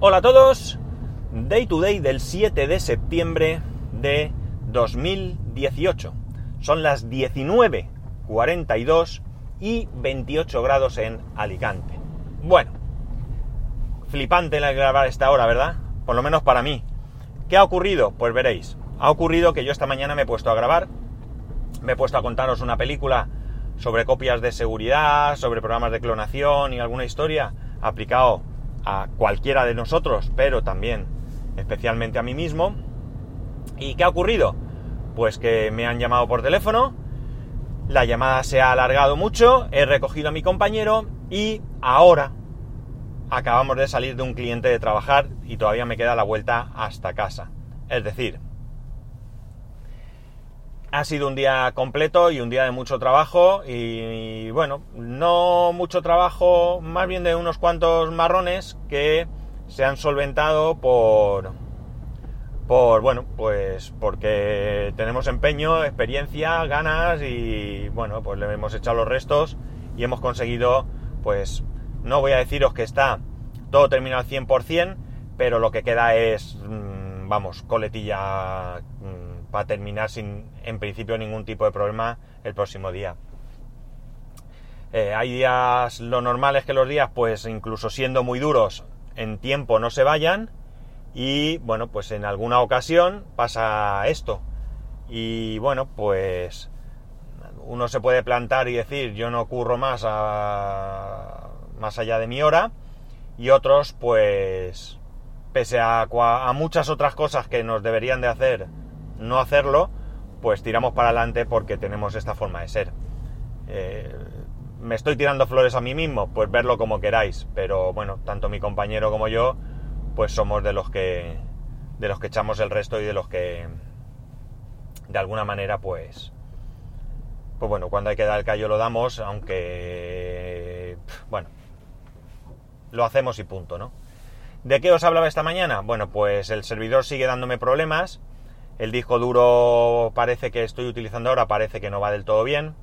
Hola a todos, Day to Day del 7 de septiembre de 2018. Son las 19.42 y 28 grados en Alicante. Bueno, flipante la grabar esta hora, ¿verdad? Por lo menos para mí. ¿Qué ha ocurrido? Pues veréis. Ha ocurrido que yo esta mañana me he puesto a grabar, me he puesto a contaros una película sobre copias de seguridad, sobre programas de clonación y alguna historia aplicado a cualquiera de nosotros, pero también especialmente a mí mismo. ¿Y qué ha ocurrido? Pues que me han llamado por teléfono, la llamada se ha alargado mucho, he recogido a mi compañero y ahora acabamos de salir de un cliente de trabajar y todavía me queda la vuelta hasta casa. Es decir, ha sido un día completo y un día de mucho trabajo y, bueno, no mucho trabajo, más bien de unos cuantos marrones que se han solventado por por bueno, pues porque tenemos empeño, experiencia, ganas y bueno, pues le hemos echado los restos y hemos conseguido pues no voy a deciros que está todo terminado al 100%, pero lo que queda es mm, vamos, coletilla mm, para terminar sin, en principio, ningún tipo de problema el próximo día. Eh, hay días, lo normal es que los días, pues incluso siendo muy duros, en tiempo no se vayan y bueno, pues en alguna ocasión pasa esto. Y bueno, pues uno se puede plantar y decir yo no curro más a, más allá de mi hora y otros pues pese a, a muchas otras cosas que nos deberían de hacer no hacerlo, pues tiramos para adelante porque tenemos esta forma de ser. Eh, me estoy tirando flores a mí mismo, pues verlo como queráis, pero bueno, tanto mi compañero como yo, pues somos de los que de los que echamos el resto y de los que de alguna manera pues pues bueno, cuando hay que dar el callo lo damos, aunque bueno, lo hacemos y punto, ¿no? ¿De qué os hablaba esta mañana? Bueno, pues el servidor sigue dándome problemas el disco duro parece que estoy utilizando ahora, parece que no va del todo bien.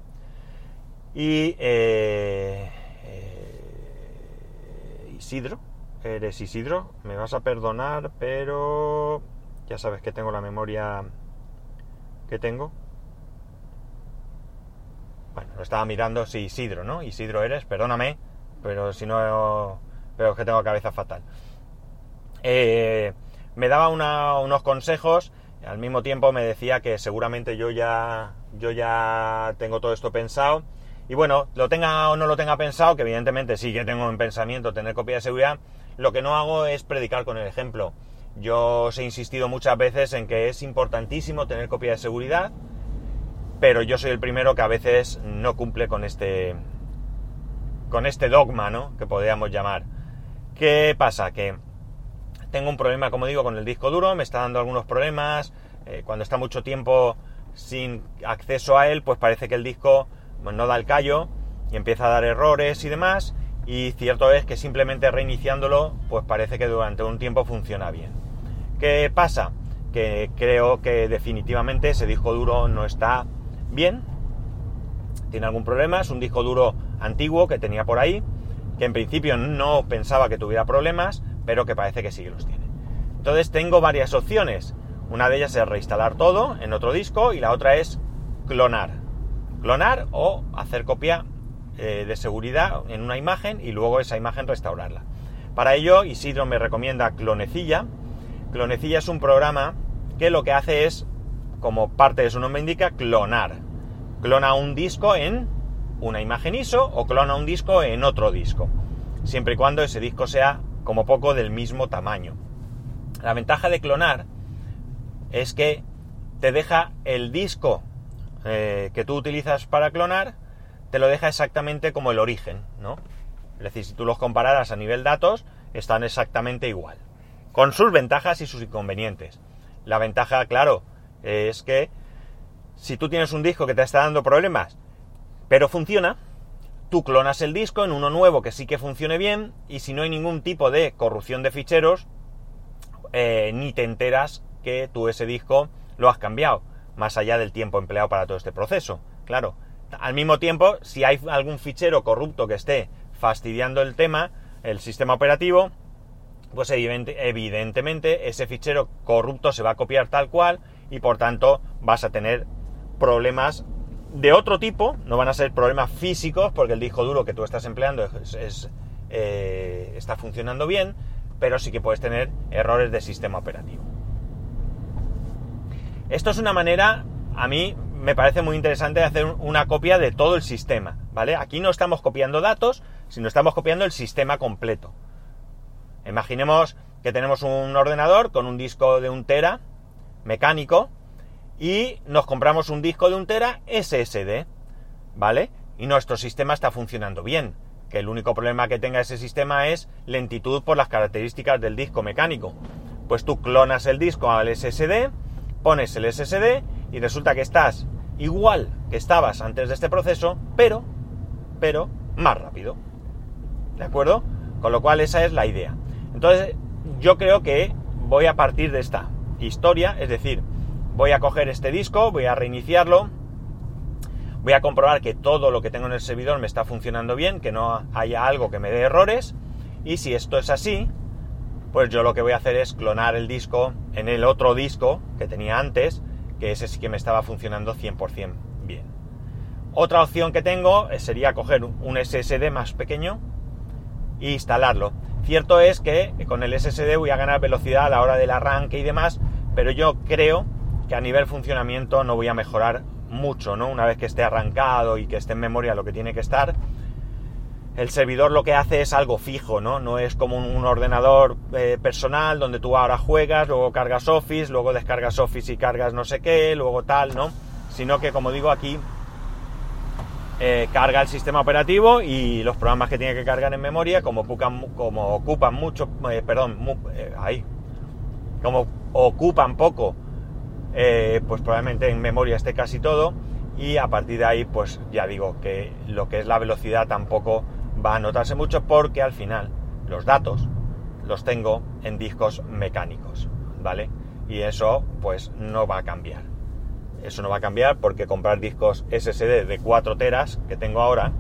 Y eh, eh, Isidro, eres Isidro, me vas a perdonar, pero ya sabes que tengo la memoria que tengo. Bueno, lo estaba mirando, sí, Isidro, ¿no? Isidro eres, perdóname, pero si no, pero es que tengo cabeza fatal. Eh, me daba unos consejos al mismo tiempo me decía que seguramente yo ya, yo ya tengo todo esto pensado. Y bueno, lo tenga o no lo tenga pensado, que evidentemente sí que tengo en pensamiento tener copia de seguridad, lo que no hago es predicar con el ejemplo. Yo os he insistido muchas veces en que es importantísimo tener copia de seguridad, pero yo soy el primero que a veces no cumple con este con este dogma, ¿no? Que podríamos llamar. ¿Qué pasa? Que tengo un problema, como digo, con el disco duro, me está dando algunos problemas. Eh, cuando está mucho tiempo sin acceso a él, pues parece que el disco pues, no da el callo y empieza a dar errores y demás. Y cierto es que simplemente reiniciándolo, pues parece que durante un tiempo funciona bien. ¿Qué pasa? Que creo que definitivamente ese disco duro no está bien. Tiene algún problema, es un disco duro antiguo que tenía por ahí, que en principio no pensaba que tuviera problemas, pero que parece que sí los tiene. Entonces tengo varias opciones. Una de ellas es reinstalar todo en otro disco y la otra es clonar. Clonar o hacer copia eh, de seguridad en una imagen y luego esa imagen restaurarla. Para ello, Isidro me recomienda Clonecilla. Clonecilla es un programa que lo que hace es, como parte de su nombre indica, clonar. Clona un disco en una imagen ISO o clona un disco en otro disco. Siempre y cuando ese disco sea como poco del mismo tamaño. La ventaja de clonar es que te deja el disco eh, que tú utilizas para clonar, te lo deja exactamente como el origen, ¿no? Es decir, si tú los compararas a nivel datos, están exactamente igual. Con sus ventajas y sus inconvenientes. La ventaja, claro, es que si tú tienes un disco que te está dando problemas, pero funciona, tú clonas el disco en uno nuevo que sí que funcione bien y si no hay ningún tipo de corrupción de ficheros, eh, ni te enteras que tú ese disco lo has cambiado, más allá del tiempo empleado para todo este proceso. Claro, al mismo tiempo, si hay algún fichero corrupto que esté fastidiando el tema, el sistema operativo, pues evidentemente ese fichero corrupto se va a copiar tal cual y por tanto vas a tener problemas de otro tipo, no van a ser problemas físicos porque el disco duro que tú estás empleando eh, está funcionando bien, pero sí que puedes tener errores de sistema operativo. Esto es una manera, a mí me parece muy interesante de hacer una copia de todo el sistema, ¿vale? Aquí no estamos copiando datos, sino estamos copiando el sistema completo. Imaginemos que tenemos un ordenador con un disco de un tera mecánico y nos compramos un disco de un tera SSD, ¿vale? Y nuestro sistema está funcionando bien, que el único problema que tenga ese sistema es lentitud por las características del disco mecánico. Pues tú clonas el disco al SSD, pones el SSD y resulta que estás igual que estabas antes de este proceso, pero, pero más rápido. ¿De acuerdo? Con lo cual esa es la idea. Entonces, yo creo que voy a partir de esta historia, es decir, voy a coger este disco, voy a reiniciarlo, voy a comprobar que todo lo que tengo en el servidor me está funcionando bien, que no haya algo que me dé errores, y si esto es así, pues yo lo que voy a hacer es clonar el disco en el otro disco que tenía antes, que ese sí que me estaba funcionando 100% bien. Otra opción que tengo sería coger un SSD más pequeño e instalarlo. Cierto es que con el SSD voy a ganar velocidad a la hora del arranque y demás, pero yo creo que a nivel funcionamiento no voy a mejorar mucho, ¿no? Una vez que esté arrancado y que esté en memoria lo que tiene que estar, el servidor lo que hace es algo fijo, ¿no? No es como un, ordenador eh, personal donde tú ahora juegas, luego cargas Office, luego descargas Office y cargas no sé qué, luego tal, ¿no? Sino que, como digo aquí, eh, carga el sistema operativo y los programas que tiene que cargar en memoria, como ocupan, mucho, eh, perdón, ahí, como ocupan poco, pues probablemente en memoria esté casi todo y a partir de ahí, pues ya digo que lo que es la velocidad tampoco va a notarse mucho porque al final los datos los tengo en discos mecánicos, ¿vale? Y eso pues no va a cambiar. Eso no va a cambiar porque comprar discos SSD de 4 teras que tengo ahora,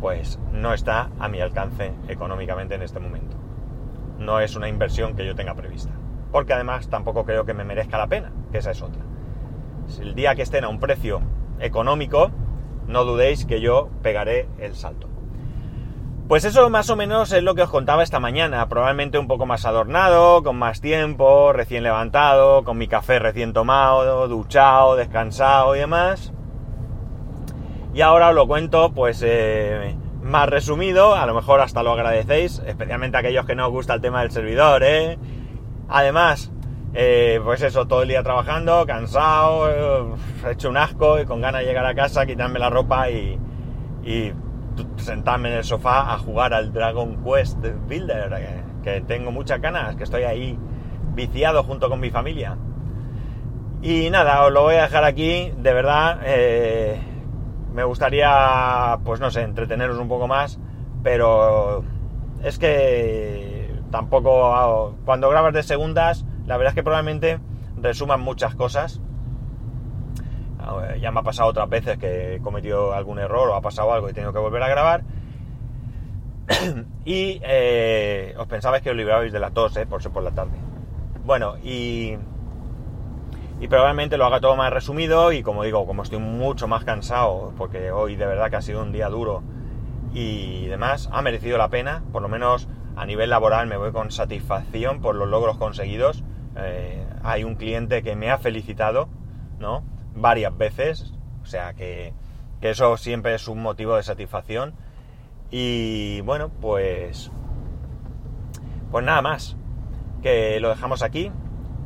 pues no está a mi alcance económicamente en este momento. No es una inversión que yo tenga prevista. Porque además tampoco creo que me merezca la pena, que esa es otra. El día que estén a un precio económico, no dudéis que yo pegaré el salto. Pues eso más o menos es lo que os contaba esta mañana, probablemente un poco más adornado, con más tiempo, recién levantado, con mi café recién tomado, duchado, descansado y demás. Y ahora os lo cuento pues eh, más resumido, a lo mejor hasta lo agradecéis, especialmente aquellos que no os gusta el tema del servidor, ¿eh? Además, eh, pues eso, todo el día trabajando, cansado, he hecho un asco y con ganas de llegar a casa, quitarme la ropa y sentarme en el sofá a jugar al Dragon Quest Builder, que, tengo muchas ganas, que estoy ahí viciado junto con mi familia. Y nada, os lo voy a dejar aquí, de verdad, eh, me gustaría, pues no sé, entreteneros un poco más, pero es que tampoco, cuando grabas de segundas, la verdad es que probablemente resuman muchas cosas ya me ha pasado otras veces que he cometido algún error o ha pasado algo y he tenido que volver a grabar. y eh, os pensabais que os librabais de la tos, eh, por ser por la tarde. Bueno, y, y probablemente lo haga todo más resumido y como digo, como estoy mucho más cansado, porque hoy de verdad que ha sido un día duro y demás, ha merecido la pena, por lo menos a nivel laboral me voy con satisfacción por los logros conseguidos. Eh, hay un cliente que me ha felicitado, ¿no? varias veces, o sea que, eso siempre es un motivo de satisfacción. Y bueno, pues, pues nada más, que lo dejamos aquí,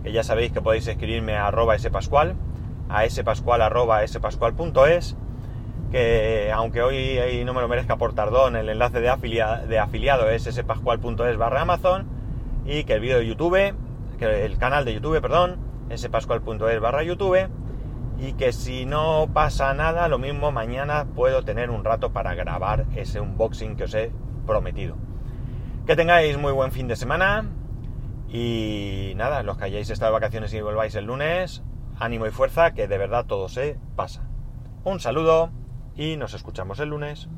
que ya sabéis que podéis escribirme a arroba spascual, a spascual arroba spascual.es, que aunque hoy no me lo merezca por tardón, el enlace de, de afiliado es spascual.es barra Amazon, y que el vídeo de YouTube, que el canal de YouTube, perdón, spascual.es barra YouTube, y que si no pasa nada, lo mismo mañana puedo tener un rato para grabar ese unboxing que os he prometido. Que tengáis muy buen fin de semana y nada, los que hayáis estado de vacaciones y volváis el lunes, ánimo y fuerza, que de verdad todo se pasa. Un saludo y nos escuchamos el lunes.